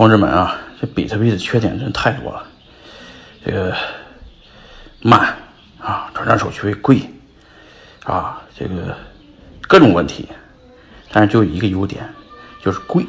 同志们啊这比特币的缺点真太多了。这个慢啊转账手续费贵啊这个各种问题但是就一个优点就是贵。